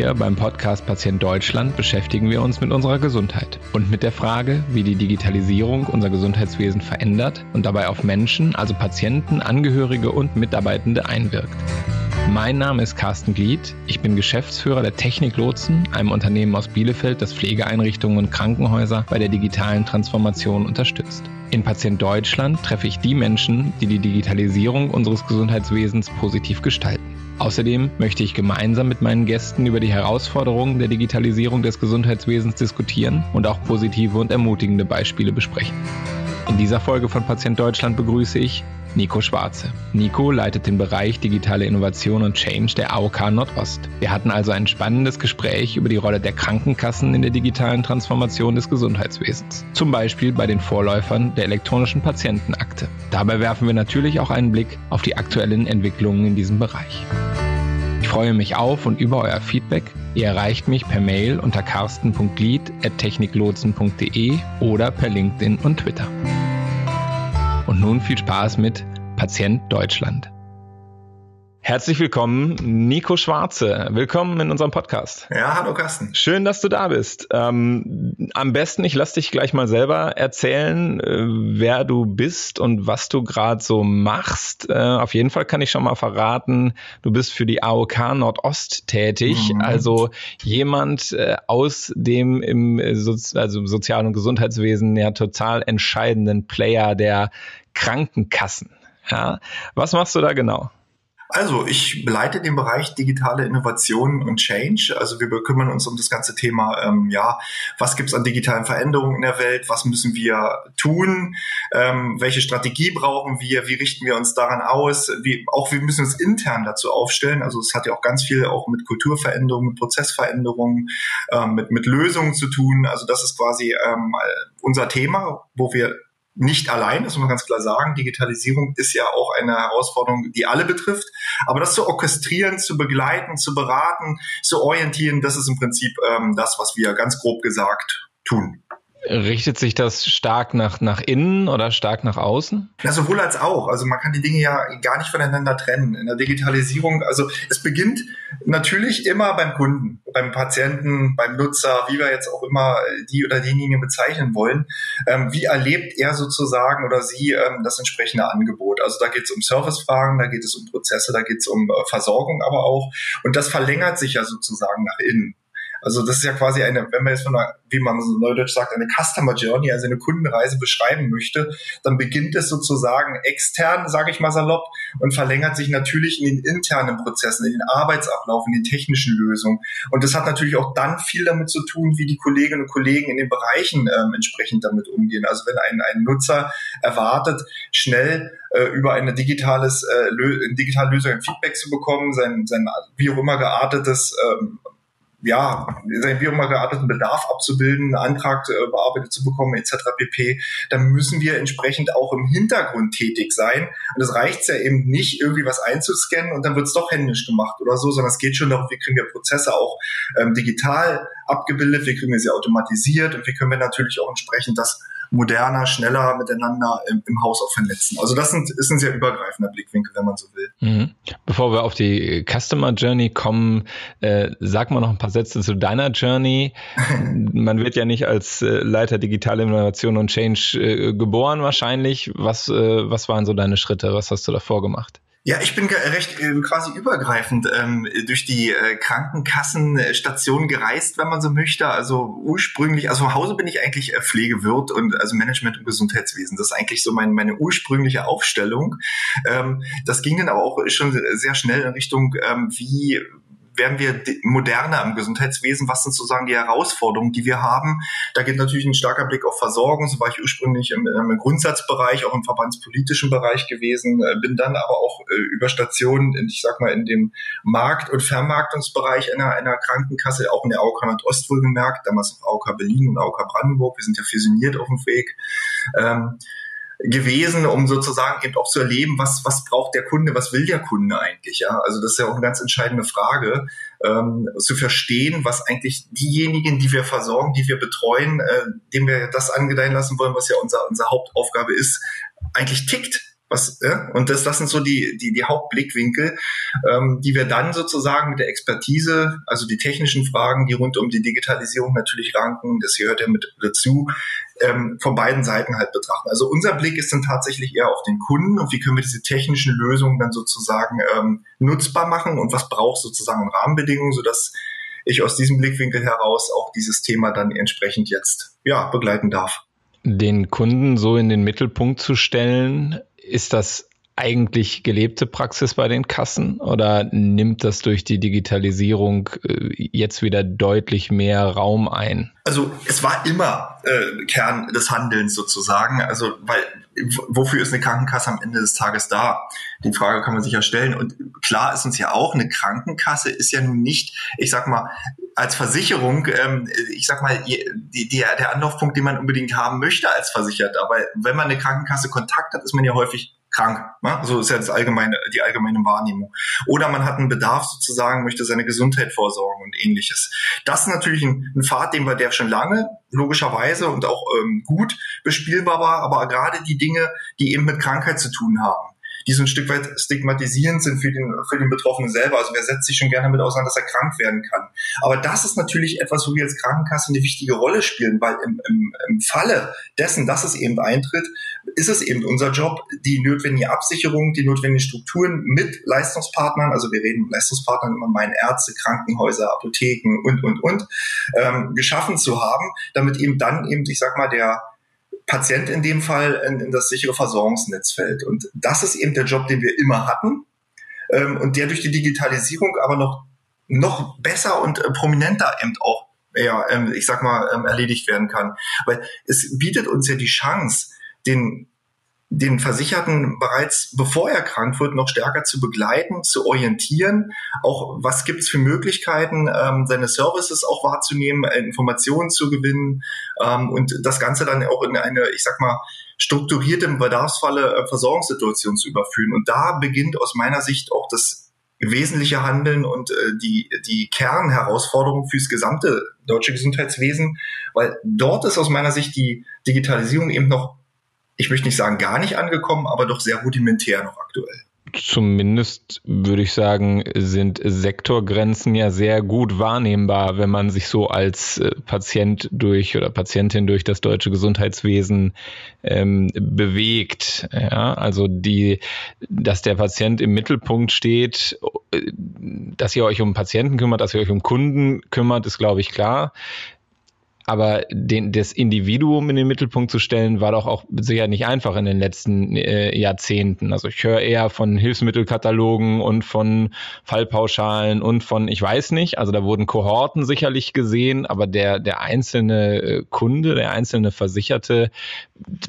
Hier beim Podcast Patient Deutschland beschäftigen wir uns mit unserer Gesundheit und mit der Frage, wie die Digitalisierung unser Gesundheitswesen verändert und dabei auf Menschen, also Patienten, Angehörige und Mitarbeitende einwirkt. Mein Name ist Carsten Glied. Ich bin Geschäftsführer der Technik Lotsen, einem Unternehmen aus Bielefeld, das Pflegeeinrichtungen und Krankenhäuser bei der digitalen Transformation unterstützt. In Patient Deutschland treffe ich die Menschen, die die Digitalisierung unseres Gesundheitswesens positiv gestalten. Außerdem möchte ich gemeinsam mit meinen Gästen über die Herausforderungen der Digitalisierung des Gesundheitswesens diskutieren und auch positive und ermutigende Beispiele besprechen. In dieser Folge von Patient Deutschland begrüße ich Nico Schwarze. Nico leitet den Bereich digitale Innovation und Change der AOK Nordost. Wir hatten also ein spannendes Gespräch über die Rolle der Krankenkassen in der digitalen Transformation des Gesundheitswesens. Zum Beispiel bei den Vorläufern der elektronischen Patientenakte. Dabei werfen wir natürlich auch einen Blick auf die aktuellen Entwicklungen in diesem Bereich. Ich freue mich auf und über euer Feedback. Ihr erreicht mich per Mail unter karsten.glied.techniklotsen.de oder per LinkedIn und Twitter. Und nun viel Spaß mit Patient Deutschland. Herzlich willkommen, Nico Schwarze. Willkommen in unserem Podcast. Ja, hallo Carsten. Schön, dass du da bist. Ähm, am besten, ich lass dich gleich mal selber erzählen, äh, wer du bist und was du gerade so machst. Äh, auf jeden Fall kann ich schon mal verraten, du bist für die AOK Nordost tätig, mhm. also jemand äh, aus dem im so also Sozial- und Gesundheitswesen ja total entscheidenden Player der Krankenkassen. Ja, was machst du da genau? Also ich leite den Bereich digitale Innovation und Change. Also wir kümmern uns um das ganze Thema, ähm, ja, was gibt es an digitalen Veränderungen in der Welt, was müssen wir tun, ähm, welche Strategie brauchen wir, wie richten wir uns daran aus, wie, auch wir müssen uns intern dazu aufstellen. Also es hat ja auch ganz viel auch mit Kulturveränderungen, mit Prozessveränderungen, ähm, mit, mit Lösungen zu tun. Also das ist quasi ähm, unser Thema, wo wir nicht allein, das muss man ganz klar sagen. Digitalisierung ist ja auch eine Herausforderung, die alle betrifft. Aber das zu orchestrieren, zu begleiten, zu beraten, zu orientieren, das ist im Prinzip ähm, das, was wir ganz grob gesagt tun. Richtet sich das stark nach, nach innen oder stark nach außen? Ja, sowohl als auch. Also man kann die Dinge ja gar nicht voneinander trennen. In der Digitalisierung, also es beginnt natürlich immer beim Kunden, beim Patienten, beim Nutzer, wie wir jetzt auch immer die oder diejenigen bezeichnen wollen. Ähm, wie erlebt er sozusagen oder sie ähm, das entsprechende Angebot? Also da geht es um Servicefragen, da geht es um Prozesse, da geht es um äh, Versorgung aber auch. Und das verlängert sich ja sozusagen nach innen. Also das ist ja quasi eine, wenn man jetzt von einer, wie man so neudeutsch sagt, eine Customer Journey, also eine Kundenreise beschreiben möchte, dann beginnt es sozusagen extern, sage ich mal salopp, und verlängert sich natürlich in den internen Prozessen, in den Arbeitsablauf, in den technischen Lösungen. Und das hat natürlich auch dann viel damit zu tun, wie die Kolleginnen und Kollegen in den Bereichen ähm, entsprechend damit umgehen. Also wenn ein, ein Nutzer erwartet, schnell äh, über eine digitales, äh, digitale Lösung ein Feedback zu bekommen, sein, sein wie auch immer geartetes ähm, ja, wie auch immer gearteten Bedarf abzubilden, einen Antrag äh, bearbeitet zu bekommen, etc. pp., dann müssen wir entsprechend auch im Hintergrund tätig sein. Und es reicht ja eben nicht, irgendwie was einzuscannen und dann wird es doch händisch gemacht oder so, sondern es geht schon darum, wie kriegen wir Prozesse auch ähm, digital abgebildet, wie kriegen wir sie automatisiert und wie können wir natürlich auch entsprechend das moderner, schneller miteinander im, im Haus auch vernetzen. Also das sind, ist ein sehr übergreifender Blickwinkel, wenn man so will. Mhm. Bevor wir auf die Customer Journey kommen, äh, sag mal noch ein paar Sätze zu deiner Journey. man wird ja nicht als äh, Leiter digitale Innovation und Change äh, geboren wahrscheinlich. Was, äh, was waren so deine Schritte? Was hast du davor gemacht? Ja, ich bin recht äh, quasi übergreifend ähm, durch die äh, Krankenkassenstation gereist, wenn man so möchte. Also ursprünglich, also zu Hause bin ich eigentlich äh, Pflegewirt und also Management und Gesundheitswesen. Das ist eigentlich so mein, meine ursprüngliche Aufstellung. Ähm, das ging dann aber auch schon sehr schnell in Richtung, ähm, wie werden wir moderner im Gesundheitswesen? Was sind sozusagen die Herausforderungen, die wir haben? Da geht natürlich ein starker Blick auf Versorgung. So war ich ursprünglich im, im Grundsatzbereich, auch im verbandspolitischen Bereich gewesen, äh, bin dann aber auch äh, über Stationen, ich sag mal, in dem Markt- und Vermarktungsbereich einer, einer Krankenkasse, auch in der AOK Nordost wohlgemerkt, damals noch AOK Berlin und AOK Brandenburg. Wir sind ja fusioniert auf dem Weg. Ähm, gewesen, um sozusagen eben auch zu erleben, was, was braucht der Kunde, was will der Kunde eigentlich, ja. Also das ist ja auch eine ganz entscheidende Frage, ähm, zu verstehen, was eigentlich diejenigen, die wir versorgen, die wir betreuen, äh, dem wir das angedeihen lassen wollen, was ja unser, unsere Hauptaufgabe ist, eigentlich tickt Was, äh? Und das, das sind so die, die, die Hauptblickwinkel, ähm, die wir dann sozusagen mit der Expertise, also die technischen Fragen, die rund um die Digitalisierung natürlich ranken, das gehört ja mit dazu, ähm, von beiden Seiten halt betrachten. Also unser Blick ist dann tatsächlich eher auf den Kunden und wie können wir diese technischen Lösungen dann sozusagen ähm, nutzbar machen und was braucht sozusagen Rahmenbedingungen, sodass ich aus diesem Blickwinkel heraus auch dieses Thema dann entsprechend jetzt ja begleiten darf. Den Kunden so in den Mittelpunkt zu stellen, ist das eigentlich gelebte Praxis bei den Kassen oder nimmt das durch die Digitalisierung äh, jetzt wieder deutlich mehr Raum ein? Also es war immer äh, Kern des Handelns sozusagen. Also weil wofür ist eine Krankenkasse am Ende des Tages da? Die Frage kann man sich ja stellen. Und klar ist uns ja auch, eine Krankenkasse ist ja nun nicht, ich sag mal, als Versicherung, ähm, ich sag mal, die, die, der Anlaufpunkt, den man unbedingt haben möchte als Versicherter. Aber wenn man eine Krankenkasse Kontakt hat, ist man ja häufig krank. Ne? So ist ja das allgemeine, die allgemeine Wahrnehmung. Oder man hat einen Bedarf sozusagen, möchte seine Gesundheit vorsorgen und ähnliches. Das ist natürlich ein, ein Pfad, den wir der schon lange logischerweise und auch ähm, gut bespielbar war, aber gerade die Dinge, die eben mit Krankheit zu tun haben die so ein Stück weit stigmatisierend sind für den, für den Betroffenen selber. Also wer setzt sich schon gerne damit auseinander, dass er krank werden kann. Aber das ist natürlich etwas, wo wir als Krankenkasse eine wichtige Rolle spielen, weil im, im, im Falle dessen, dass es eben eintritt, ist es eben unser Job, die notwendige Absicherung, die notwendigen Strukturen mit Leistungspartnern, also wir reden mit Leistungspartnern immer meinen Ärzte, Krankenhäuser, Apotheken und, und, und, ähm, geschaffen zu haben, damit eben dann eben, ich sag mal, der Patient in dem Fall in, in das sichere Versorgungsnetz fällt. Und das ist eben der Job, den wir immer hatten ähm, und der durch die Digitalisierung aber noch, noch besser und äh, prominenter eben auch, ja, ähm, ich sag mal, ähm, erledigt werden kann. Weil es bietet uns ja die Chance, den den Versicherten bereits bevor er krank wird, noch stärker zu begleiten, zu orientieren. Auch was gibt es für Möglichkeiten, ähm, seine Services auch wahrzunehmen, äh, Informationen zu gewinnen ähm, und das Ganze dann auch in eine, ich sag mal, strukturierte Bedarfsfalle äh, Versorgungssituation zu überführen. Und da beginnt aus meiner Sicht auch das wesentliche Handeln und äh, die, die Kernherausforderung fürs gesamte deutsche Gesundheitswesen, weil dort ist aus meiner Sicht die Digitalisierung eben noch ich möchte nicht sagen gar nicht angekommen, aber doch sehr rudimentär noch aktuell. Zumindest würde ich sagen, sind Sektorgrenzen ja sehr gut wahrnehmbar, wenn man sich so als äh, Patient durch oder Patientin durch das deutsche Gesundheitswesen ähm, bewegt. Ja, also die, dass der Patient im Mittelpunkt steht, äh, dass ihr euch um Patienten kümmert, dass ihr euch um Kunden kümmert, ist glaube ich klar. Aber den, das Individuum in den Mittelpunkt zu stellen, war doch auch sicher nicht einfach in den letzten äh, Jahrzehnten. Also ich höre eher von Hilfsmittelkatalogen und von Fallpauschalen und von, ich weiß nicht, also da wurden Kohorten sicherlich gesehen, aber der, der einzelne äh, Kunde, der einzelne Versicherte,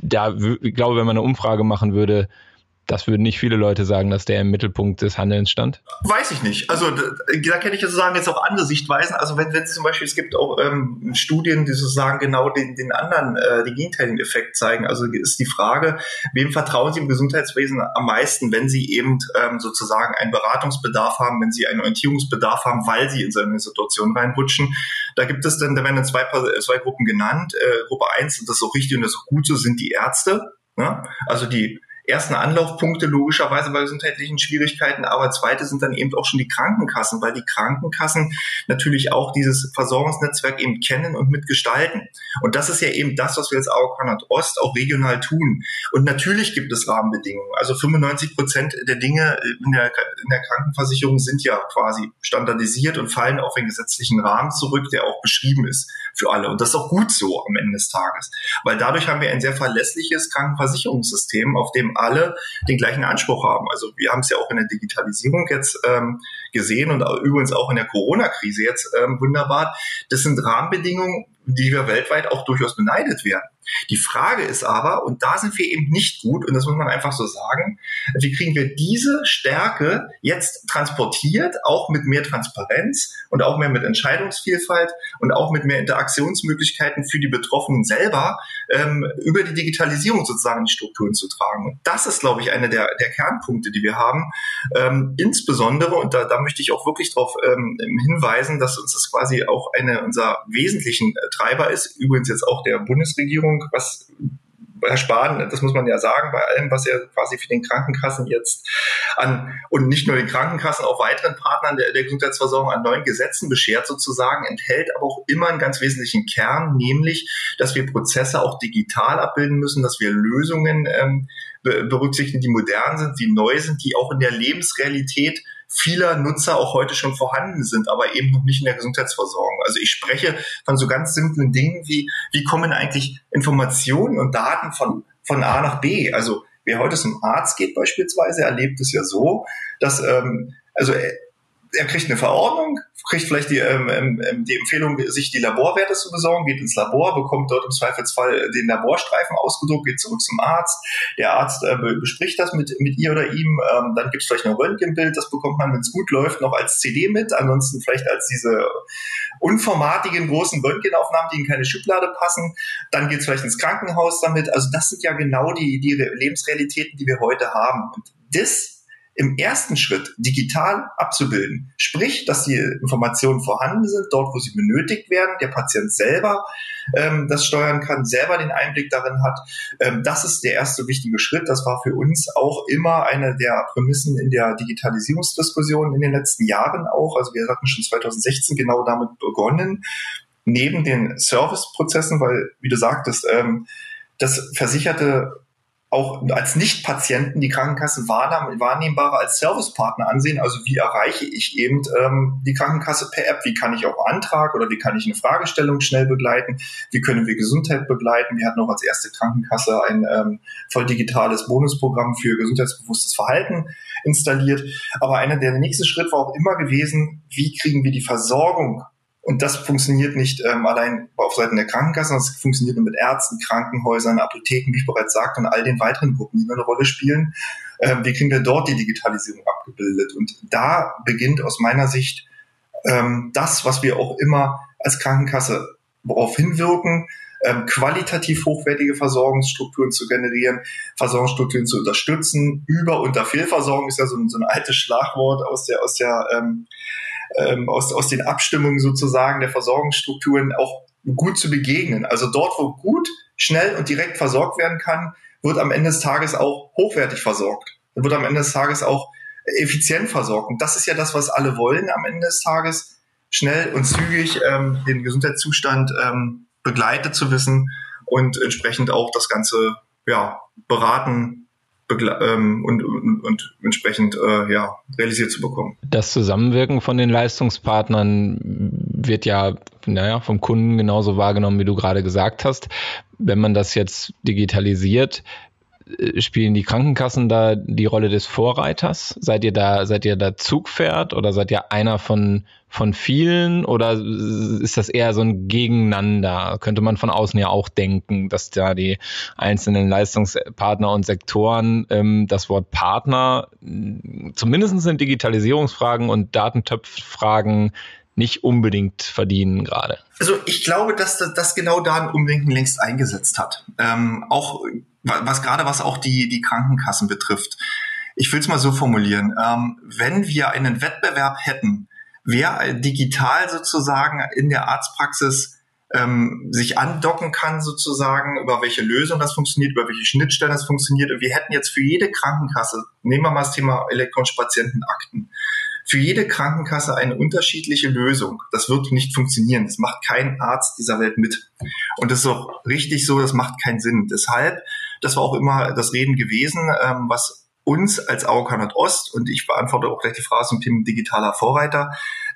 da, ich glaube, wenn man eine Umfrage machen würde, das würden nicht viele Leute sagen, dass der im Mittelpunkt des Handelns stand? Weiß ich nicht. Also da, da kenne ich sozusagen jetzt auch andere Sichtweisen. Also wenn, wenn zum Beispiel, es gibt auch ähm, Studien, die sozusagen genau den, den anderen, äh, den gegenteiligen Effekt zeigen. Also ist die Frage, wem vertrauen Sie im Gesundheitswesen am meisten, wenn Sie eben ähm, sozusagen einen Beratungsbedarf haben, wenn Sie einen Orientierungsbedarf haben, weil Sie in so eine Situation reinrutschen. Da gibt es dann, da werden dann zwei, zwei Gruppen genannt. Äh, Gruppe eins und das ist auch richtig und das ist auch gut so, sind die Ärzte. Ne? Also die ersten Anlaufpunkte logischerweise bei gesundheitlichen Schwierigkeiten, aber zweite sind dann eben auch schon die Krankenkassen, weil die Krankenkassen natürlich auch dieses Versorgungsnetzwerk eben kennen und mitgestalten. Und das ist ja eben das, was wir als AOK Ost auch regional tun. Und natürlich gibt es Rahmenbedingungen. Also 95 Prozent der Dinge in der, in der Krankenversicherung sind ja quasi standardisiert und fallen auf den gesetzlichen Rahmen zurück, der auch beschrieben ist für alle. Und das ist auch gut so am Ende des Tages, weil dadurch haben wir ein sehr verlässliches Krankenversicherungssystem, auf dem alle den gleichen Anspruch haben. Also wir haben es ja auch in der Digitalisierung jetzt ähm, gesehen und übrigens auch in der Corona-Krise jetzt ähm, wunderbar. Das sind Rahmenbedingungen, die wir weltweit auch durchaus beneidet werden. Die Frage ist aber, und da sind wir eben nicht gut, und das muss man einfach so sagen, wie kriegen wir diese Stärke jetzt transportiert, auch mit mehr Transparenz und auch mehr mit Entscheidungsvielfalt und auch mit mehr Interaktionsmöglichkeiten für die Betroffenen selber ähm, über die Digitalisierung sozusagen die Strukturen zu tragen. Und das ist, glaube ich, einer der, der Kernpunkte, die wir haben. Ähm, insbesondere, und da, da möchte ich auch wirklich darauf ähm, hinweisen, dass uns das quasi auch eine unserer wesentlichen äh, Treiber ist, übrigens jetzt auch der Bundesregierung, was Herr Spahn, das muss man ja sagen, bei allem, was er quasi für den Krankenkassen jetzt an und nicht nur den Krankenkassen, auch weiteren Partnern der, der Gesundheitsversorgung an neuen Gesetzen beschert sozusagen, enthält aber auch immer einen ganz wesentlichen Kern, nämlich, dass wir Prozesse auch digital abbilden müssen, dass wir Lösungen ähm, berücksichtigen, die modern sind, die neu sind, die auch in der Lebensrealität vieler Nutzer auch heute schon vorhanden sind, aber eben noch nicht in der Gesundheitsversorgung. Also ich spreche von so ganz simplen Dingen wie, wie kommen eigentlich Informationen und Daten von, von A nach B? Also wer heute zum Arzt geht beispielsweise, erlebt es ja so, dass ähm, also er kriegt eine Verordnung, kriegt vielleicht die, ähm, ähm, ähm, die Empfehlung, sich die Laborwerte zu besorgen, geht ins Labor, bekommt dort im Zweifelsfall den Laborstreifen ausgedruckt, geht zurück zum Arzt. Der Arzt äh, bespricht das mit, mit ihr oder ihm. Ähm, dann gibt es vielleicht ein Röntgenbild, das bekommt man, wenn es gut läuft, noch als CD mit. Ansonsten vielleicht als diese unformatigen großen Röntgenaufnahmen, die in keine Schublade passen. Dann geht es vielleicht ins Krankenhaus damit. Also das sind ja genau die, die Lebensrealitäten, die wir heute haben. Und das im ersten Schritt digital abzubilden. Sprich, dass die Informationen vorhanden sind, dort, wo sie benötigt werden, der Patient selber ähm, das steuern kann, selber den Einblick darin hat. Ähm, das ist der erste wichtige Schritt. Das war für uns auch immer eine der Prämissen in der Digitalisierungsdiskussion in den letzten Jahren auch. Also wir hatten schon 2016 genau damit begonnen, neben den Serviceprozessen, weil, wie du sagtest, ähm, das Versicherte auch als Nicht-Patienten die Krankenkasse wahrnehmbarer als Servicepartner ansehen. Also wie erreiche ich eben ähm, die Krankenkasse per App? Wie kann ich auch Antrag oder wie kann ich eine Fragestellung schnell begleiten? Wie können wir Gesundheit begleiten? Wir hatten auch als erste Krankenkasse ein ähm, voll digitales Bonusprogramm für gesundheitsbewusstes Verhalten installiert. Aber einer der nächste Schritt war auch immer gewesen, wie kriegen wir die Versorgung und das funktioniert nicht ähm, allein auf Seiten der Krankenkassen, das funktioniert nur mit Ärzten, Krankenhäusern, Apotheken, wie ich bereits sagte, und all den weiteren Gruppen, die eine Rolle spielen. Ähm, wie kriegen wir dort die Digitalisierung abgebildet? Und da beginnt aus meiner Sicht ähm, das, was wir auch immer als Krankenkasse darauf hinwirken, ähm, qualitativ hochwertige Versorgungsstrukturen zu generieren, Versorgungsstrukturen zu unterstützen. Über- und Fehlversorgung ist ja so ein, so ein altes Schlagwort aus der, aus der ähm, ähm, aus, aus den Abstimmungen sozusagen der Versorgungsstrukturen auch gut zu begegnen. Also dort, wo gut, schnell und direkt versorgt werden kann, wird am Ende des Tages auch hochwertig versorgt. Wird am Ende des Tages auch effizient versorgt. Und das ist ja das, was alle wollen am Ende des Tages, schnell und zügig ähm, den Gesundheitszustand ähm, begleitet zu wissen und entsprechend auch das Ganze ja, beraten, ähm, und, und, und, entsprechend äh, ja, realisiert zu bekommen. Das Zusammenwirken von den Leistungspartnern wird ja naja, vom Kunden genauso wahrgenommen, wie du gerade gesagt hast. Wenn man das jetzt digitalisiert, spielen die Krankenkassen da die Rolle des Vorreiters? Seid ihr da, seid ihr da Zugpferd oder seid ihr einer von, von vielen oder ist das eher so ein Gegeneinander? Könnte man von außen ja auch denken, dass da die einzelnen Leistungspartner und Sektoren ähm, das Wort Partner zumindest in Digitalisierungsfragen und Datentöpffragen nicht unbedingt verdienen gerade. Also ich glaube, dass das, genau da ein Umdenken längst eingesetzt hat. Ähm, auch was gerade was auch die, die Krankenkassen betrifft. Ich will es mal so formulieren. Ähm, wenn wir einen Wettbewerb hätten, wer digital sozusagen in der Arztpraxis ähm, sich andocken kann sozusagen, über welche Lösung das funktioniert, über welche Schnittstellen das funktioniert. Und wir hätten jetzt für jede Krankenkasse, nehmen wir mal das Thema elektronische Patientenakten, für jede Krankenkasse eine unterschiedliche Lösung. Das wird nicht funktionieren. Das macht kein Arzt dieser Welt mit. Und das ist auch richtig so, das macht keinen Sinn. Deshalb, das war auch immer das Reden gewesen, ähm, was uns als AOK Nordost, und ich beantworte auch gleich die Frage zum Thema digitaler Vorreiter,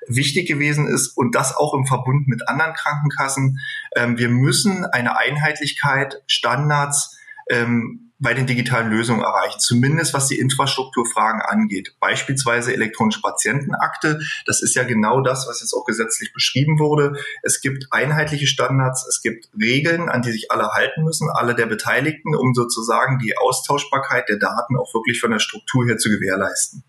wichtig gewesen ist und das auch im Verbund mit anderen Krankenkassen. Ähm, wir müssen eine Einheitlichkeit, Standards, ähm, bei den digitalen Lösungen erreichen, zumindest was die Infrastrukturfragen angeht. Beispielsweise elektronische Patientenakte. Das ist ja genau das, was jetzt auch gesetzlich beschrieben wurde. Es gibt einheitliche Standards, es gibt Regeln, an die sich alle halten müssen, alle der Beteiligten, um sozusagen die Austauschbarkeit der Daten auch wirklich von der Struktur her zu gewährleisten.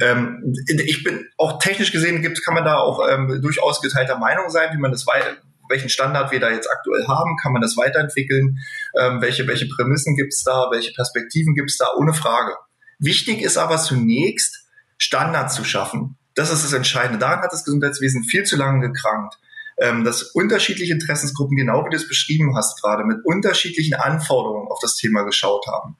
Ähm, ich bin auch technisch gesehen gibt, kann man da auch ähm, durchaus geteilter Meinung sein, wie man das weiter welchen Standard wir da jetzt aktuell haben, kann man das weiterentwickeln, ähm, welche, welche Prämissen gibt's da, welche Perspektiven gibt's da, ohne Frage. Wichtig ist aber zunächst, Standards zu schaffen. Das ist das Entscheidende. Daran hat das Gesundheitswesen viel zu lange gekrankt. Ähm, dass unterschiedliche Interessensgruppen, genau wie du es beschrieben hast gerade, mit unterschiedlichen Anforderungen auf das Thema geschaut haben.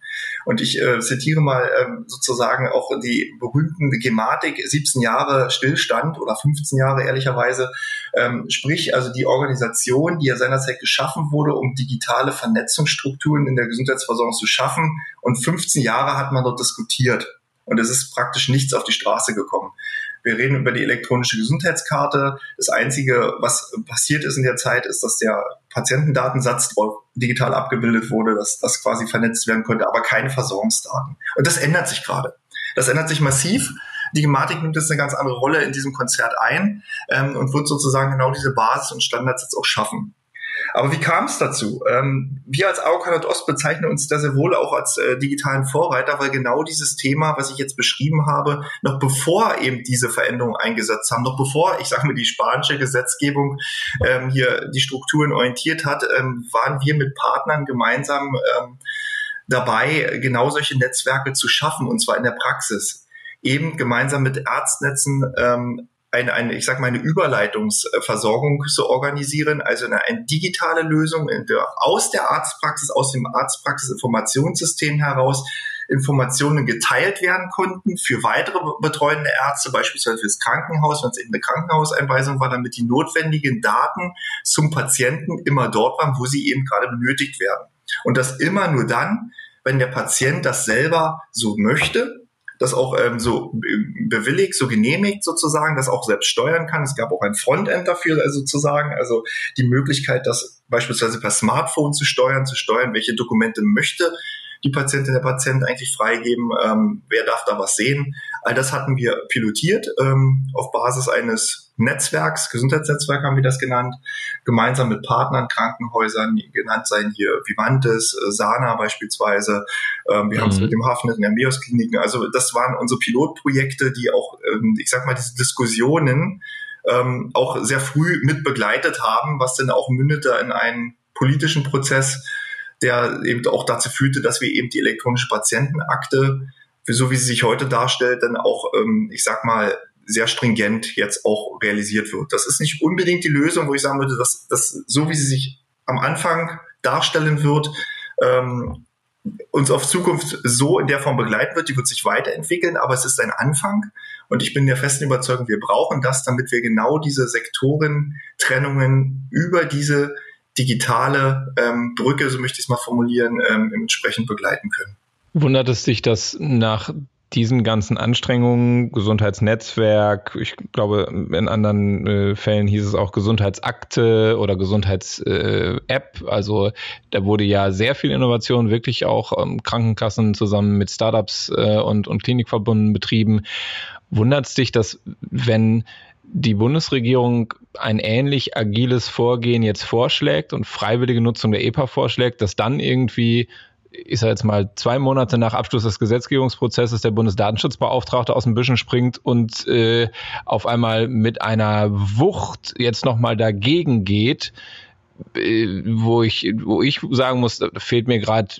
Und ich äh, zitiere mal ähm, sozusagen auch die berühmten Gematik, 17 Jahre Stillstand oder 15 Jahre ehrlicherweise, ähm, sprich also die Organisation, die ja seinerzeit geschaffen wurde, um digitale Vernetzungsstrukturen in der Gesundheitsversorgung zu schaffen. Und 15 Jahre hat man dort diskutiert. Und es ist praktisch nichts auf die Straße gekommen. Wir reden über die elektronische Gesundheitskarte. Das Einzige, was passiert ist in der Zeit, ist, dass der Patientendatensatz digital abgebildet wurde, dass das quasi vernetzt werden konnte, aber keine Versorgungsdaten. Und das ändert sich gerade. Das ändert sich massiv. Die Gematik nimmt jetzt eine ganz andere Rolle in diesem Konzert ein ähm, und wird sozusagen genau diese Basis und Standards jetzt auch schaffen. Aber wie kam es dazu? Ähm, wir als AOK Ost bezeichnen uns da sehr wohl auch als äh, digitalen Vorreiter, weil genau dieses Thema, was ich jetzt beschrieben habe, noch bevor eben diese Veränderungen eingesetzt haben, noch bevor, ich sage mal, die spanische Gesetzgebung ähm, hier die Strukturen orientiert hat, ähm, waren wir mit Partnern gemeinsam ähm, dabei, genau solche Netzwerke zu schaffen, und zwar in der Praxis. Eben gemeinsam mit Ärztnetzen ähm, eine, eine, ich sag mal, eine Überleitungsversorgung zu organisieren, also eine, eine digitale Lösung in der, aus der Arztpraxis, aus dem Arztpraxis-Informationssystem heraus Informationen geteilt werden konnten für weitere betreuende Ärzte, beispielsweise fürs Krankenhaus, wenn es eben eine Krankenhauseinweisung war, damit die notwendigen Daten zum Patienten immer dort waren, wo sie eben gerade benötigt werden. Und das immer nur dann, wenn der Patient das selber so möchte das auch ähm, so bewilligt, so genehmigt sozusagen, das auch selbst steuern kann. Es gab auch ein Frontend dafür äh, sozusagen, also die Möglichkeit, das beispielsweise per Smartphone zu steuern, zu steuern, welche Dokumente möchte die Patientin, der Patient eigentlich freigeben, ähm, wer darf da was sehen. All das hatten wir pilotiert ähm, auf Basis eines Netzwerks, Gesundheitsnetzwerk haben wir das genannt, gemeinsam mit Partnern, Krankenhäusern, genannt seien hier Vivantes, äh, Sana beispielsweise. Ähm, wir mhm. haben es mit dem Hafnet in der Meos Kliniken. Also das waren unsere Pilotprojekte, die auch, ähm, ich sag mal, diese Diskussionen ähm, auch sehr früh mit begleitet haben, was dann auch mündete in einen politischen Prozess, der eben auch dazu führte, dass wir eben die elektronische Patientenakte, so wie sie sich heute darstellt, dann auch, ähm, ich sag mal, sehr stringent jetzt auch realisiert wird. Das ist nicht unbedingt die Lösung, wo ich sagen würde, dass, dass so wie sie sich am Anfang darstellen wird, ähm, uns auf Zukunft so in der Form begleiten wird, die wird sich weiterentwickeln, aber es ist ein Anfang und ich bin der festen Überzeugung, wir brauchen das, damit wir genau diese Sektorentrennungen über diese digitale ähm, Brücke, so möchte ich es mal formulieren, ähm, entsprechend begleiten können. Wundert es dich, dass nach diesen ganzen Anstrengungen, Gesundheitsnetzwerk, ich glaube, in anderen äh, Fällen hieß es auch Gesundheitsakte oder Gesundheits-App. Äh, also da wurde ja sehr viel Innovation wirklich auch ähm, Krankenkassen zusammen mit Startups äh, und, und Klinikverbunden betrieben. Wundert es dich, dass wenn die Bundesregierung ein ähnlich agiles Vorgehen jetzt vorschlägt und freiwillige Nutzung der EPA vorschlägt, dass dann irgendwie ich sage jetzt mal, zwei Monate nach Abschluss des Gesetzgebungsprozesses der Bundesdatenschutzbeauftragte aus dem Büschen springt und äh, auf einmal mit einer Wucht jetzt nochmal dagegen geht, wo ich, wo ich sagen muss, fehlt mir gerade,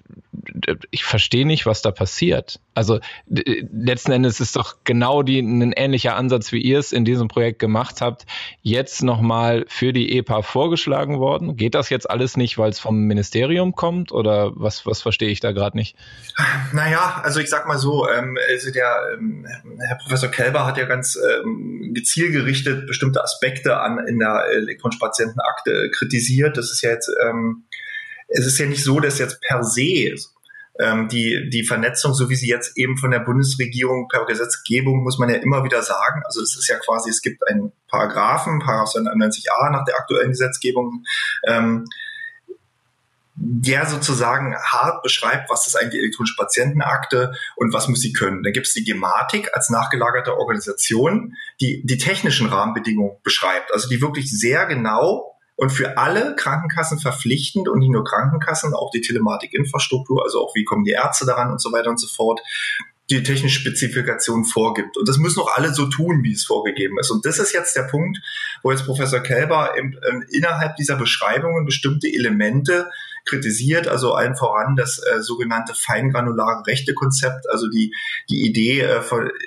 ich verstehe nicht, was da passiert. Also letzten Endes ist doch genau die, ein ähnlicher Ansatz, wie ihr es in diesem Projekt gemacht habt, jetzt nochmal für die EPA vorgeschlagen worden. Geht das jetzt alles nicht, weil es vom Ministerium kommt oder was, was verstehe ich da gerade nicht? Naja, also ich sag mal so, ähm, also der ähm, Herr Professor Kelber hat ja ganz ähm, gezielgerichtet bestimmte Aspekte an in der elektronischen Patientenakte kritisiert. Das ist ja jetzt ähm, es ist ja nicht so, dass jetzt per se ähm, die, die Vernetzung, so wie sie jetzt eben von der Bundesregierung per Gesetzgebung, muss man ja immer wieder sagen. Also es ist ja quasi, es gibt einen Paragraphen, Paragraph 92a nach der aktuellen Gesetzgebung, ähm, der sozusagen hart beschreibt, was ist eigentlich die elektronische Patientenakte und was muss sie können. Dann gibt es die Gematik als nachgelagerte Organisation, die die technischen Rahmenbedingungen beschreibt, also die wirklich sehr genau und für alle Krankenkassen verpflichtend und nicht nur Krankenkassen, auch die Telematikinfrastruktur, also auch wie kommen die Ärzte daran und so weiter und so fort, die technische Spezifikation vorgibt. Und das müssen auch alle so tun, wie es vorgegeben ist. Und das ist jetzt der Punkt, wo jetzt Professor Kelber im, äh, innerhalb dieser Beschreibungen bestimmte Elemente kritisiert, also allen voran das äh, sogenannte feingranulare Rechtekonzept, also die, die Idee äh,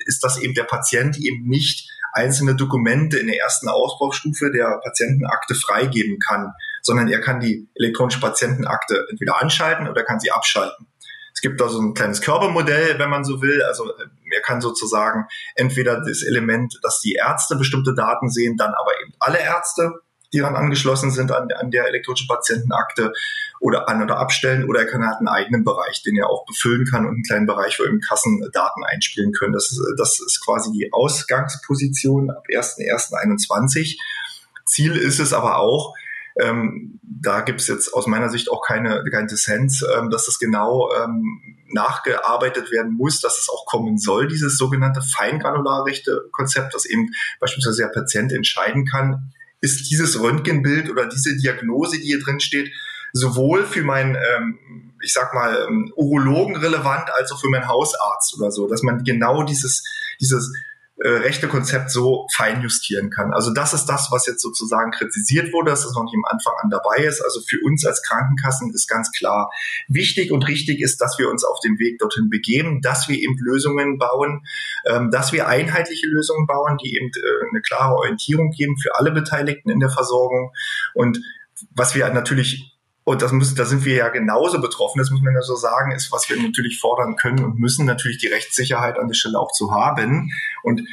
ist, dass eben der Patient eben nicht einzelne Dokumente in der ersten Ausbaustufe der Patientenakte freigeben kann, sondern er kann die elektronische Patientenakte entweder anschalten oder kann sie abschalten. Es gibt da so ein kleines Körpermodell, wenn man so will. Also er kann sozusagen entweder das Element, dass die Ärzte bestimmte Daten sehen, dann aber eben alle Ärzte, die daran angeschlossen sind an, an der elektronischen Patientenakte oder an- oder abstellen oder er kann halt einen eigenen Bereich, den er auch befüllen kann und einen kleinen Bereich, wo eben Kassendaten einspielen können. Das ist, das ist quasi die Ausgangsposition ab 1.1.21. Ziel ist es aber auch, ähm, da gibt es jetzt aus meiner Sicht auch keine, kein Dissens, ähm, dass das genau ähm, nachgearbeitet werden muss, dass es auch kommen soll, dieses sogenannte Feingranularrechte-Konzept, dass eben beispielsweise der Patient entscheiden kann, ist dieses Röntgenbild oder diese Diagnose, die hier drin steht, sowohl für meinen, ähm, ich sag mal, ähm, Urologen relevant als auch für meinen Hausarzt oder so, dass man genau dieses, dieses äh, rechte Konzept so fein justieren kann. Also das ist das, was jetzt sozusagen kritisiert wurde, dass das noch nicht am Anfang an dabei ist. Also für uns als Krankenkassen ist ganz klar wichtig und richtig ist, dass wir uns auf den Weg dorthin begeben, dass wir eben Lösungen bauen, ähm, dass wir einheitliche Lösungen bauen, die eben äh, eine klare Orientierung geben für alle Beteiligten in der Versorgung und was wir natürlich und das müssen, da sind wir ja genauso betroffen, das muss man ja so sagen, ist, was wir natürlich fordern können und müssen, natürlich die Rechtssicherheit an der Stelle auch zu haben. Und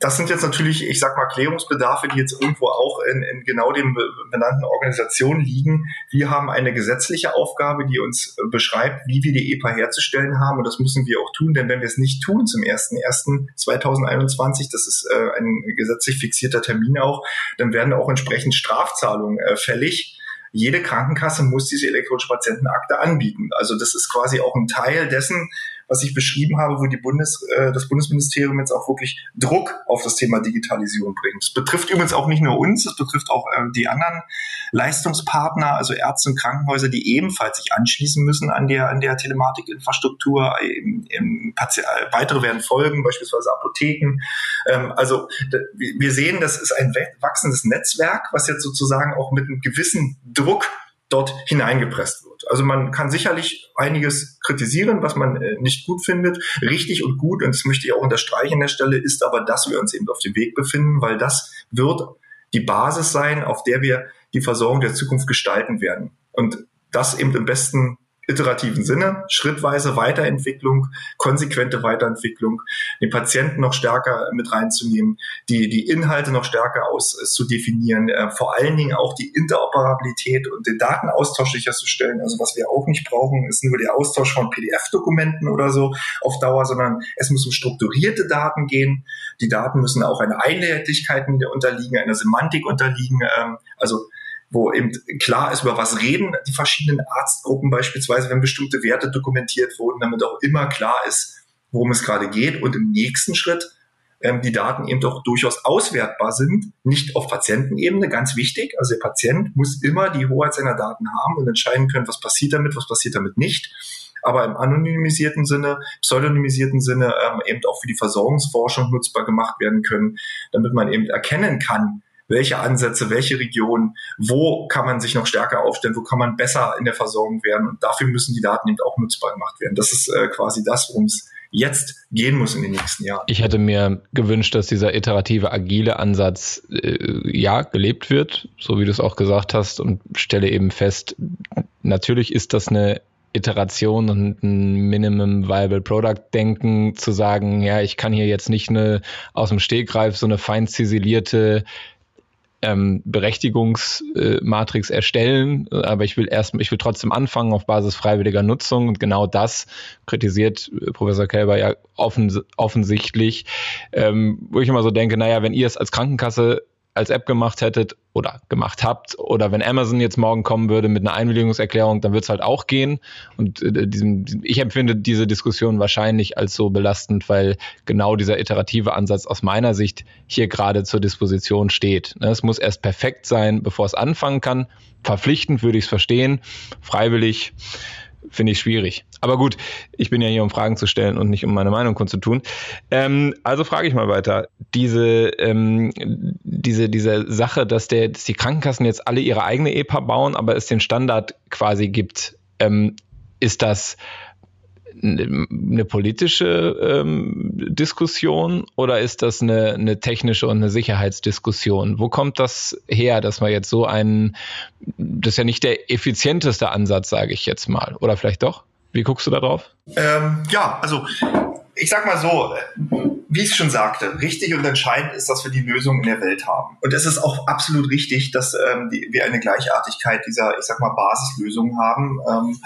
das sind jetzt natürlich, ich sag mal, Klärungsbedarfe, die jetzt irgendwo auch in, in genau den benannten Organisationen liegen. Wir haben eine gesetzliche Aufgabe, die uns beschreibt, wie wir die EPA herzustellen haben. Und das müssen wir auch tun, denn wenn wir es nicht tun zum 01.01.2021, das ist äh, ein gesetzlich fixierter Termin auch, dann werden auch entsprechend Strafzahlungen äh, fällig jede Krankenkasse muss diese elektronische Patientenakte anbieten. Also das ist quasi auch ein Teil dessen, was ich beschrieben habe, wo die Bundes, äh, das Bundesministerium jetzt auch wirklich Druck auf das Thema Digitalisierung bringt. Das betrifft übrigens auch nicht nur uns, das betrifft auch äh, die anderen Leistungspartner, also Ärzte und Krankenhäuser, die ebenfalls sich anschließen müssen an der, an der Telematikinfrastruktur. Im weitere werden folgen, beispielsweise Apotheken. Ähm, also wir sehen, das ist ein wachsendes Netzwerk, was jetzt sozusagen auch mit einem gewissen Druck dort hineingepresst wird. Also man kann sicherlich einiges kritisieren, was man äh, nicht gut findet. Richtig und gut, und das möchte ich auch unterstreichen an der Stelle, ist aber, dass wir uns eben auf dem Weg befinden, weil das wird die Basis sein, auf der wir die Versorgung der Zukunft gestalten werden. Und das eben im besten iterativen Sinne, schrittweise Weiterentwicklung, konsequente Weiterentwicklung, den Patienten noch stärker mit reinzunehmen, die, die Inhalte noch stärker aus äh, zu definieren, äh, vor allen Dingen auch die Interoperabilität und den Datenaustausch sicherzustellen. Also was wir auch nicht brauchen, ist nur der Austausch von PDF-Dokumenten oder so auf Dauer, sondern es muss um strukturierte Daten gehen. Die Daten müssen auch einer Einheitlichkeit unterliegen, einer Semantik unterliegen. Ähm, also wo eben klar ist, über was reden die verschiedenen Arztgruppen beispielsweise, wenn bestimmte Werte dokumentiert wurden, damit auch immer klar ist, worum es gerade geht und im nächsten Schritt ähm, die Daten eben doch durchaus auswertbar sind, nicht auf Patientenebene, ganz wichtig. Also der Patient muss immer die Hoheit seiner Daten haben und entscheiden können, was passiert damit, was passiert damit nicht. Aber im anonymisierten Sinne, pseudonymisierten Sinne ähm, eben auch für die Versorgungsforschung nutzbar gemacht werden können, damit man eben erkennen kann, welche Ansätze, welche Regionen, wo kann man sich noch stärker aufstellen, wo kann man besser in der Versorgung werden. Und dafür müssen die Daten eben auch nutzbar gemacht werden. Das ist äh, quasi das, worum es jetzt gehen muss in den nächsten Jahren. Ich hätte mir gewünscht, dass dieser iterative, agile Ansatz äh, ja gelebt wird, so wie du es auch gesagt hast, und stelle eben fest, natürlich ist das eine Iteration und ein Minimum Viable Product Denken zu sagen, ja, ich kann hier jetzt nicht eine aus dem Stegreif so eine fein ziselierte ähm, Berechtigungsmatrix äh, erstellen, aber ich will erst, ich will trotzdem anfangen auf Basis freiwilliger Nutzung und genau das kritisiert äh, Professor Kelber ja offen, offensichtlich, ähm, wo ich immer so denke, naja, wenn ihr es als Krankenkasse als App gemacht hättet oder gemacht habt oder wenn Amazon jetzt morgen kommen würde mit einer Einwilligungserklärung, dann wird es halt auch gehen. Und äh, diesem, ich empfinde diese Diskussion wahrscheinlich als so belastend, weil genau dieser iterative Ansatz aus meiner Sicht hier gerade zur Disposition steht. Ne, es muss erst perfekt sein, bevor es anfangen kann. Verpflichtend würde ich es verstehen, freiwillig finde ich schwierig. Aber gut, ich bin ja hier, um Fragen zu stellen und nicht um meine Meinung kundzutun. Ähm, also frage ich mal weiter. Diese, ähm, diese, diese Sache, dass, der, dass die Krankenkassen jetzt alle ihre eigene EPA bauen, aber es den Standard quasi gibt, ähm, ist das eine politische ähm, Diskussion oder ist das eine, eine technische und eine Sicherheitsdiskussion? Wo kommt das her, dass man jetzt so einen, das ist ja nicht der effizienteste Ansatz, sage ich jetzt mal, oder vielleicht doch? Wie guckst du da drauf? Ähm, ja, also ich sag mal so, wie ich schon sagte, richtig und entscheidend ist, dass wir die Lösung in der Welt haben. Und es ist auch absolut richtig, dass ähm, die, wir eine Gleichartigkeit dieser, ich sag mal, Basislösungen haben. Ähm,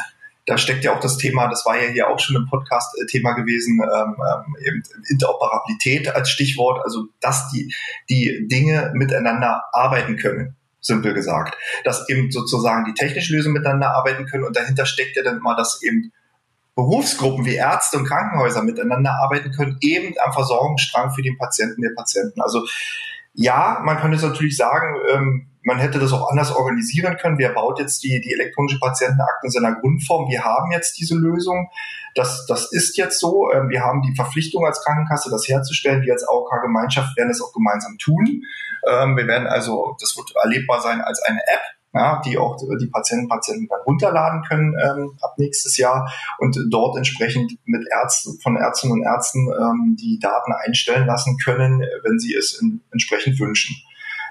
da steckt ja auch das Thema, das war ja hier auch schon im Podcast äh, Thema gewesen, ähm, ähm, eben Interoperabilität als Stichwort, also dass die, die Dinge miteinander arbeiten können simpel gesagt. Dass eben sozusagen die technische Lösung miteinander arbeiten können und dahinter steckt ja dann immer, dass eben Berufsgruppen wie Ärzte und Krankenhäuser miteinander arbeiten können, eben am Versorgungsstrang für den Patienten der Patienten. Also ja, man könnte es natürlich sagen, ähm, man hätte das auch anders organisieren können. Wer baut jetzt die, die elektronische Patientenakte in seiner Grundform? Wir haben jetzt diese Lösung. Das, das ist jetzt so. Ähm, wir haben die Verpflichtung als Krankenkasse, das herzustellen. Wir als AOK-Gemeinschaft werden es auch gemeinsam tun. Ähm, wir werden also, das wird erlebbar sein als eine App ja, die auch die Patienten Patienten dann runterladen können ähm, ab nächstes Jahr und dort entsprechend mit Ärzten von Ärztinnen und Ärzten ähm, die Daten einstellen lassen können, wenn sie es in, entsprechend wünschen.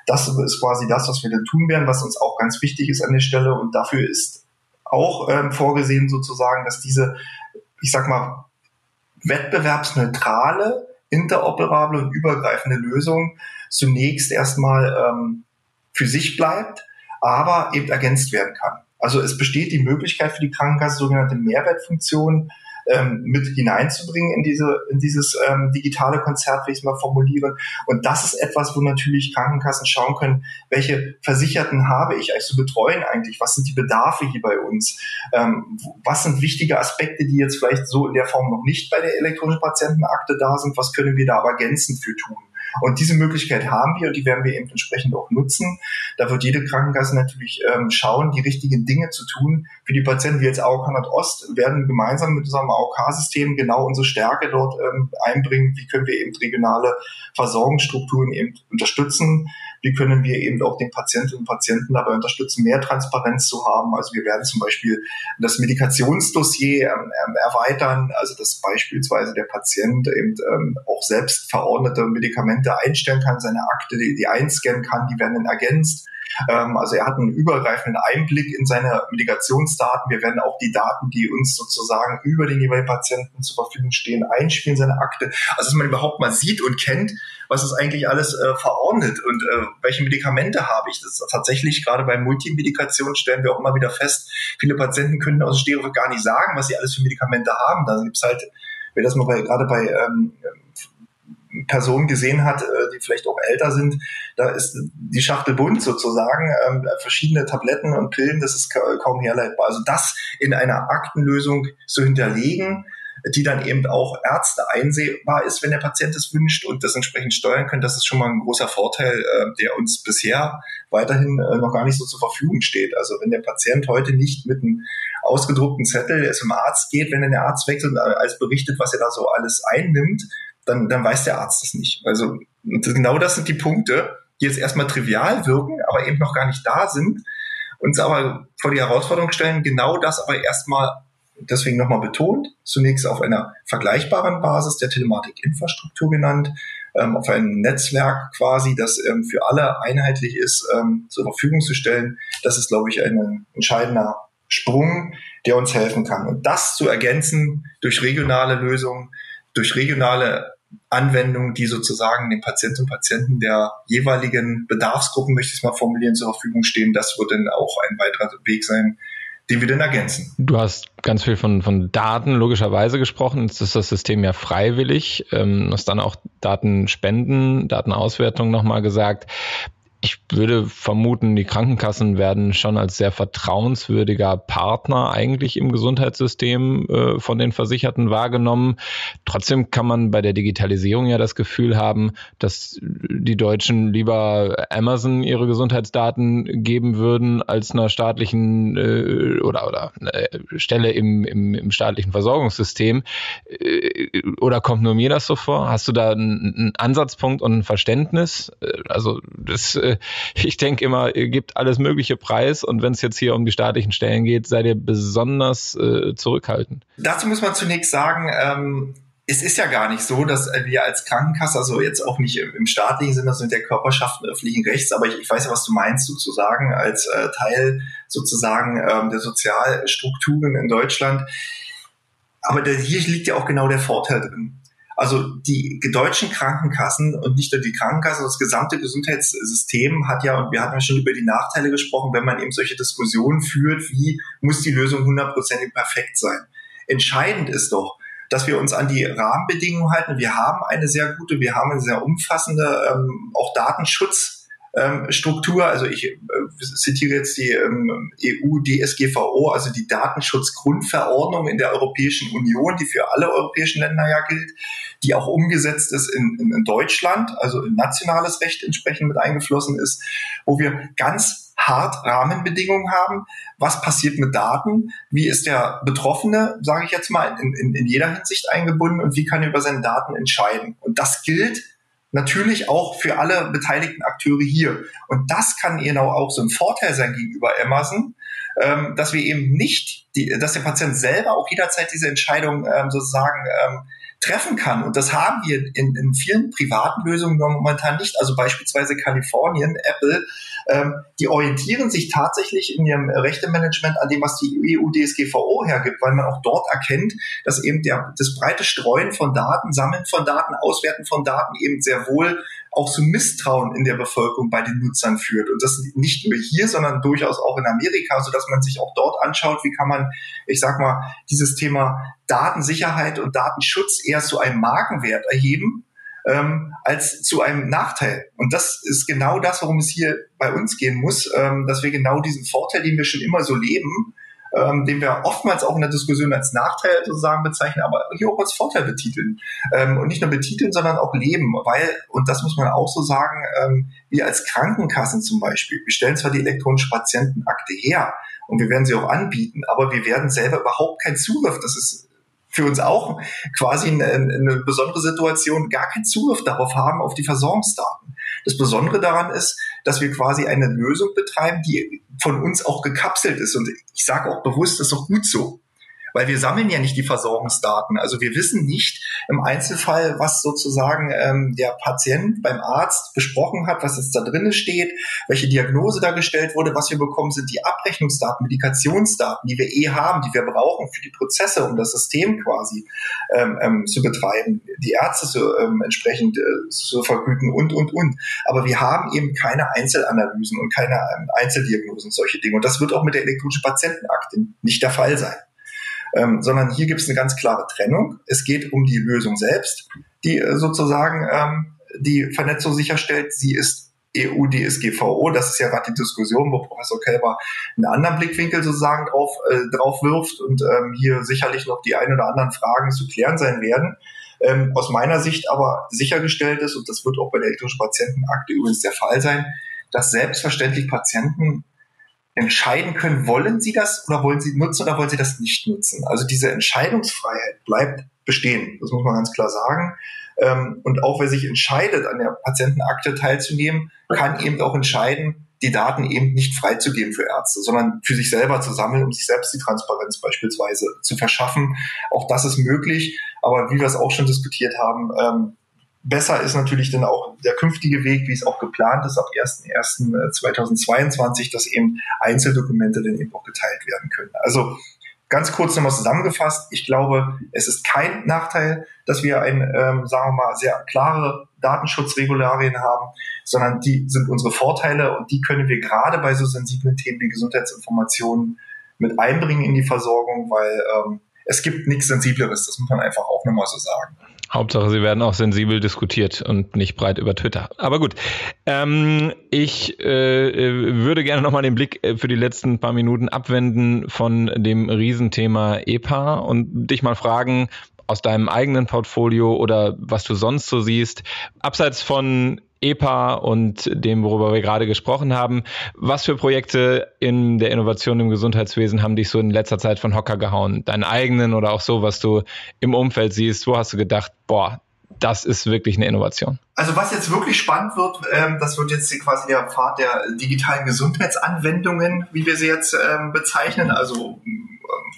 Das ist quasi das, was wir dann tun werden, was uns auch ganz wichtig ist an der Stelle und dafür ist auch ähm, vorgesehen sozusagen, dass diese, ich sag mal, wettbewerbsneutrale, interoperable und übergreifende Lösung zunächst erstmal ähm, für sich bleibt aber eben ergänzt werden kann. Also es besteht die Möglichkeit für die Krankenkasse, sogenannte Mehrwertfunktionen ähm, mit hineinzubringen in diese in dieses ähm, digitale Konzert, wie ich es mal formuliere. Und das ist etwas, wo natürlich Krankenkassen schauen können, welche Versicherten habe ich eigentlich zu betreuen eigentlich? Was sind die Bedarfe hier bei uns? Ähm, was sind wichtige Aspekte, die jetzt vielleicht so in der Form noch nicht bei der elektronischen Patientenakte da sind? Was können wir da aber ergänzend für tun? Und diese Möglichkeit haben wir und die werden wir eben entsprechend auch nutzen. Da wird jede Krankenkasse natürlich ähm, schauen, die richtigen Dinge zu tun. Für die Patienten, wir als AOK Nordost werden gemeinsam mit unserem AOK-System genau unsere Stärke dort ähm, einbringen. Wie können wir eben regionale Versorgungsstrukturen eben unterstützen? Wie können wir eben auch den Patientinnen und Patienten dabei unterstützen, mehr Transparenz zu haben? Also wir werden zum Beispiel das Medikationsdossier ähm, ähm erweitern, also dass beispielsweise der Patient eben ähm, auch selbst verordnete Medikamente einstellen kann, seine Akte, die, die einscannen kann, die werden dann ergänzt. Ähm, also er hat einen übergreifenden Einblick in seine Medikationsdaten. Wir werden auch die Daten, die uns sozusagen über den jeweiligen Patienten zur Verfügung stehen, einspielen, seine Akte. Also dass man überhaupt mal sieht und kennt, was ist eigentlich alles äh, verordnet und äh, welche Medikamente habe ich. Das ist tatsächlich gerade bei Multimedikation stellen wir auch immer wieder fest, viele Patienten können aus dem Stereo gar nicht sagen, was sie alles für Medikamente haben. Da gibt es halt, wer das mal bei, gerade bei ähm, Personen gesehen hat, äh, die vielleicht auch älter sind, da ist die Schachtel bunt sozusagen, ähm, verschiedene Tabletten und Pillen, das ist kaum herleitbar. Also das in einer Aktenlösung zu hinterlegen, die dann eben auch Ärzte einsehbar ist, wenn der Patient es wünscht und das entsprechend steuern können. Das ist schon mal ein großer Vorteil, äh, der uns bisher weiterhin äh, noch gar nicht so zur Verfügung steht. Also wenn der Patient heute nicht mit einem ausgedruckten Zettel zum Arzt geht, wenn er den Arzt wechselt, als berichtet, was er da so alles einnimmt, dann, dann weiß der Arzt das nicht. Also genau das sind die Punkte, die jetzt erstmal trivial wirken, aber eben noch gar nicht da sind, uns aber vor die Herausforderung stellen, genau das aber erstmal deswegen nochmal betont, zunächst auf einer vergleichbaren Basis der Telematikinfrastruktur genannt, ähm, auf einem Netzwerk quasi, das ähm, für alle einheitlich ist, ähm, zur Verfügung zu stellen. Das ist, glaube ich, ein entscheidender Sprung, der uns helfen kann. Und das zu ergänzen durch regionale Lösungen, durch regionale Anwendungen, die sozusagen den Patienten und Patienten der jeweiligen Bedarfsgruppen, möchte ich es mal formulieren, zur Verfügung stehen, das wird dann auch ein weiterer Weg sein, den wir dann ergänzen. Du hast ganz viel von, von Daten logischerweise gesprochen. Jetzt ist das System ja freiwillig. Ähm, hast dann auch Datenspenden, Datenauswertung nochmal gesagt ich würde vermuten, die Krankenkassen werden schon als sehr vertrauenswürdiger Partner eigentlich im Gesundheitssystem äh, von den Versicherten wahrgenommen. Trotzdem kann man bei der Digitalisierung ja das Gefühl haben, dass die Deutschen lieber Amazon ihre Gesundheitsdaten geben würden als einer staatlichen äh, oder, oder eine Stelle im, im, im staatlichen Versorgungssystem. Äh, oder kommt nur mir das so vor? Hast du da einen, Ansatzpunkt und ein Verständnis? Äh, also das äh, äh, ich denke immer, ihr gebt alles mögliche Preis und wenn es jetzt hier um die staatlichen Stellen geht, seid ihr besonders äh, zurückhaltend. Dazu muss man zunächst sagen, ähm, es ist ja gar nicht so, dass wir als Krankenkasse, also jetzt auch nicht im staatlichen Sinne, sondern der Körperschaften öffentlichen Rechts, aber ich, ich, weiß ja, was du meinst, sozusagen als äh, Teil sozusagen ähm, der Sozialstrukturen in Deutschland. Aber der, hier liegt ja auch genau der Vorteil drin. Also die deutschen Krankenkassen und nicht nur die Krankenkasse, das gesamte Gesundheitssystem hat ja, und wir hatten ja schon über die Nachteile gesprochen, wenn man eben solche Diskussionen führt, wie muss die Lösung hundertprozentig perfekt sein. Entscheidend ist doch, dass wir uns an die Rahmenbedingungen halten. Wir haben eine sehr gute, wir haben eine sehr umfassende ähm, auch Datenschutz ähm, Struktur. Also ich äh, zitiere jetzt die ähm, EU-DSGVO, also die Datenschutzgrundverordnung in der Europäischen Union, die für alle europäischen Länder ja gilt, die auch umgesetzt ist in, in, in Deutschland, also in nationales Recht entsprechend mit eingeflossen ist, wo wir ganz hart Rahmenbedingungen haben. Was passiert mit Daten? Wie ist der Betroffene, sage ich jetzt mal, in, in, in jeder Hinsicht eingebunden und wie kann er über seine Daten entscheiden? Und das gilt natürlich auch für alle beteiligten Akteure hier. Und das kann genau auch so ein Vorteil sein gegenüber Amazon, ähm, dass wir eben nicht, die, dass der Patient selber auch jederzeit diese Entscheidung ähm, sozusagen ähm, treffen kann. Und das haben wir in, in vielen privaten Lösungen momentan nicht. Also beispielsweise Kalifornien, Apple, ähm, die orientieren sich tatsächlich in ihrem Rechtemanagement an dem, was die EU-DSGVO hergibt, weil man auch dort erkennt, dass eben der, das breite Streuen von Daten, Sammeln von Daten, Auswerten von Daten eben sehr wohl auch zu Misstrauen in der Bevölkerung bei den Nutzern führt. Und das nicht nur hier, sondern durchaus auch in Amerika, so dass man sich auch dort anschaut, wie kann man, ich sag mal, dieses Thema Datensicherheit und Datenschutz eher zu einem Markenwert erheben, ähm, als zu einem Nachteil. Und das ist genau das, worum es hier bei uns gehen muss, ähm, dass wir genau diesen Vorteil, den wir schon immer so leben, ähm, den wir oftmals auch in der Diskussion als Nachteil sozusagen bezeichnen, aber hier auch als Vorteil betiteln. Ähm, und nicht nur betiteln, sondern auch leben, weil, und das muss man auch so sagen, ähm, wir als Krankenkassen zum Beispiel, wir stellen zwar die elektronische Patientenakte her und wir werden sie auch anbieten, aber wir werden selber überhaupt keinen Zugriff, das ist für uns auch quasi eine, eine besondere Situation, gar keinen Zugriff darauf haben, auf die Versorgungsdaten. Das Besondere daran ist, dass wir quasi eine Lösung betreiben, die von uns auch gekapselt ist. Und ich sage auch bewusst, das ist auch gut so weil wir sammeln ja nicht die Versorgungsdaten. Also wir wissen nicht im Einzelfall, was sozusagen ähm, der Patient beim Arzt besprochen hat, was jetzt da drinnen steht, welche Diagnose da gestellt wurde. Was wir bekommen, sind die Abrechnungsdaten, Medikationsdaten, die wir eh haben, die wir brauchen für die Prozesse, um das System quasi ähm, ähm, zu betreiben, die Ärzte zu, ähm, entsprechend äh, zu vergüten und, und, und. Aber wir haben eben keine Einzelanalysen und keine ähm, Einzeldiagnosen, solche Dinge. Und das wird auch mit der elektronischen Patientenakte nicht der Fall sein ähm, sondern hier gibt es eine ganz klare Trennung. Es geht um die Lösung selbst, die äh, sozusagen ähm, die Vernetzung sicherstellt. Sie ist EU-DSGVO, das ist ja gerade die Diskussion, wo Professor Kelber einen anderen Blickwinkel sozusagen drauf, äh, drauf wirft und ähm, hier sicherlich noch die ein oder anderen Fragen zu klären sein werden. Ähm, aus meiner Sicht aber sichergestellt ist, und das wird auch bei der elektronischen Patientenakte übrigens der Fall sein, dass selbstverständlich Patienten entscheiden können, wollen sie das oder wollen sie nutzen oder wollen sie das nicht nutzen. Also diese Entscheidungsfreiheit bleibt bestehen. Das muss man ganz klar sagen. Ähm, und auch wer sich entscheidet, an der Patientenakte teilzunehmen, kann eben auch entscheiden, die Daten eben nicht freizugeben für Ärzte, sondern für sich selber zu sammeln, um sich selbst die Transparenz beispielsweise zu verschaffen. Auch das ist möglich. Aber wie wir es auch schon diskutiert haben, ähm, Besser ist natürlich dann auch der künftige Weg, wie es auch geplant ist, ab 1.1.2022, dass eben Einzeldokumente dann eben auch geteilt werden können. Also ganz kurz nochmal zusammengefasst, ich glaube, es ist kein Nachteil, dass wir ein, ähm, sagen wir mal, sehr klare Datenschutzregularien haben, sondern die sind unsere Vorteile und die können wir gerade bei so sensiblen Themen wie Gesundheitsinformationen mit einbringen in die Versorgung, weil ähm, es gibt nichts Sensibleres, das muss man einfach auch nochmal so sagen. Hauptsache, sie werden auch sensibel diskutiert und nicht breit über Twitter. Aber gut, ähm, ich äh, würde gerne nochmal den Blick äh, für die letzten paar Minuten abwenden von dem Riesenthema EPA und dich mal fragen, aus deinem eigenen Portfolio oder was du sonst so siehst, abseits von EPA und dem, worüber wir gerade gesprochen haben. Was für Projekte in der Innovation im Gesundheitswesen haben dich so in letzter Zeit von Hocker gehauen? Deinen eigenen oder auch so, was du im Umfeld siehst? Wo hast du gedacht, boah, das ist wirklich eine Innovation. Also was jetzt wirklich spannend wird, ähm, das wird jetzt quasi der Pfad der digitalen Gesundheitsanwendungen, wie wir sie jetzt ähm, bezeichnen. Also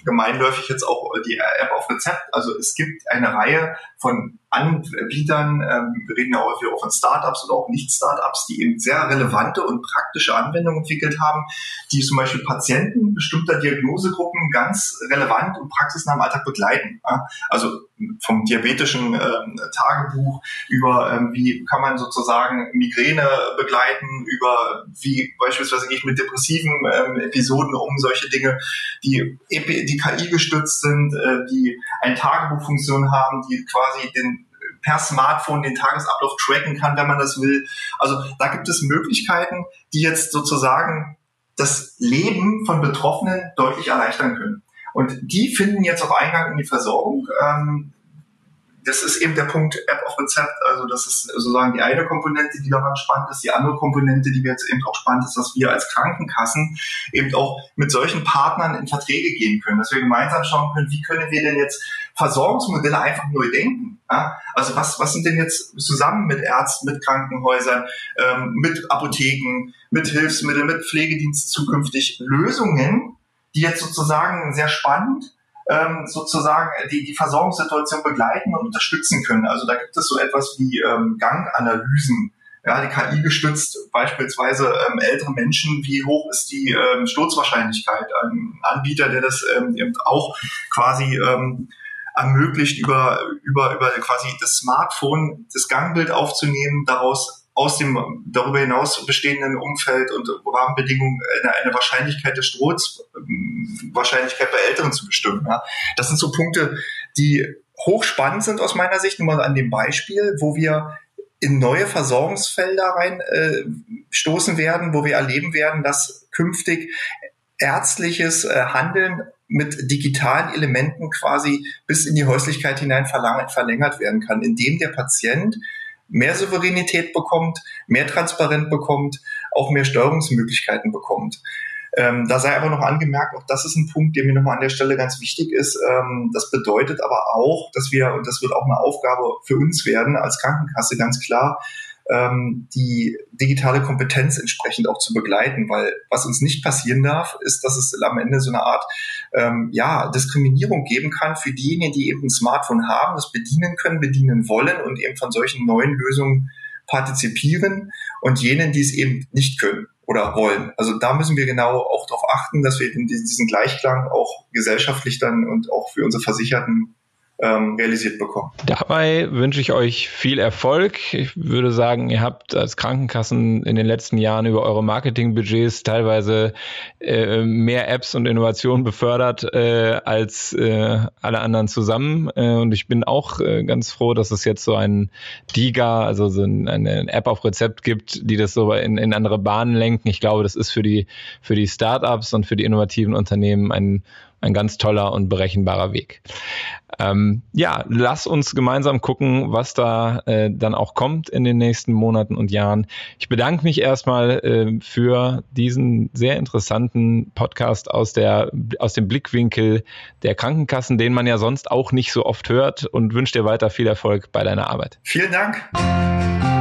gemeinläufig jetzt auch die App auf Rezept. Also es gibt eine Reihe von Anbietern, ähm, wir reden ja häufig auch von Startups oder auch Nicht-Startups, die eben sehr relevante und praktische Anwendungen entwickelt haben, die zum Beispiel Patienten bestimmter Diagnosegruppen ganz relevant und praxisnah im Alltag begleiten. Also vom diabetischen ähm, Tagebuch über ähm, wie kann man sozusagen Migräne begleiten, über wie beispielsweise gehe ich mit depressiven Episoden um, solche Dinge, die, die KI gestützt sind, äh, die eine Tagebuchfunktion haben, die quasi den per Smartphone den Tagesablauf tracken kann, wenn man das will. Also da gibt es Möglichkeiten, die jetzt sozusagen das Leben von Betroffenen deutlich erleichtern können. Und die finden jetzt auch Eingang in die Versorgung. Ähm, das ist eben der Punkt App auf Rezept. Also das ist sozusagen die eine Komponente, die daran spannend ist. Die andere Komponente, die jetzt eben auch spannend ist, dass wir als Krankenkassen eben auch mit solchen Partnern in Verträge gehen können, dass wir gemeinsam schauen können, wie können wir denn jetzt Versorgungsmodelle einfach neu denken. Ja? Also was, was sind denn jetzt zusammen mit Ärzten, mit Krankenhäusern, ähm, mit Apotheken, mit Hilfsmitteln, mit Pflegediensten zukünftig Lösungen, die jetzt sozusagen sehr spannend ähm, sozusagen die, die Versorgungssituation begleiten und unterstützen können. Also da gibt es so etwas wie ähm, Ganganalysen, ja, die KI gestützt, beispielsweise ähm, ältere Menschen, wie hoch ist die ähm, Sturzwahrscheinlichkeit? Ein Anbieter, der das ähm, eben auch quasi ähm, ermöglicht, über, über, über quasi das Smartphone das Gangbild aufzunehmen, daraus aus dem darüber hinaus bestehenden Umfeld und Rahmenbedingungen eine, eine Wahrscheinlichkeit des Strohs, ähm, Wahrscheinlichkeit bei Älteren zu bestimmen. Ja. Das sind so Punkte, die hochspannend sind aus meiner Sicht, nur mal an dem Beispiel, wo wir in neue Versorgungsfelder rein äh, werden, wo wir erleben werden, dass künftig ärztliches äh, Handeln mit digitalen Elementen quasi bis in die Häuslichkeit hinein verlängert werden kann, indem der Patient mehr Souveränität bekommt, mehr Transparenz bekommt, auch mehr Steuerungsmöglichkeiten bekommt. Ähm, da sei aber noch angemerkt, auch das ist ein Punkt, der mir nochmal an der Stelle ganz wichtig ist. Ähm, das bedeutet aber auch, dass wir, und das wird auch eine Aufgabe für uns werden als Krankenkasse ganz klar, ähm, die digitale Kompetenz entsprechend auch zu begleiten, weil was uns nicht passieren darf, ist, dass es am Ende so eine Art ähm, ja, Diskriminierung geben kann für diejenigen, die eben ein Smartphone haben, das bedienen können, bedienen wollen und eben von solchen neuen Lösungen partizipieren und jenen, die es eben nicht können oder wollen. Also da müssen wir genau auch darauf achten, dass wir diesen Gleichklang auch gesellschaftlich dann und auch für unsere Versicherten ähm, realisiert bekommen. Dabei wünsche ich euch viel Erfolg. Ich würde sagen, ihr habt als Krankenkassen in den letzten Jahren über eure Marketingbudgets teilweise äh, mehr Apps und Innovationen befördert äh, als äh, alle anderen zusammen. Äh, und ich bin auch äh, ganz froh, dass es jetzt so ein DIGA, also so ein, eine App auf Rezept gibt, die das so in, in andere Bahnen lenken. Ich glaube, das ist für die, für die Startups und für die innovativen Unternehmen ein ein ganz toller und berechenbarer Weg. Ähm, ja, lass uns gemeinsam gucken, was da äh, dann auch kommt in den nächsten Monaten und Jahren. Ich bedanke mich erstmal äh, für diesen sehr interessanten Podcast aus, der, aus dem Blickwinkel der Krankenkassen, den man ja sonst auch nicht so oft hört und wünsche dir weiter viel Erfolg bei deiner Arbeit. Vielen Dank.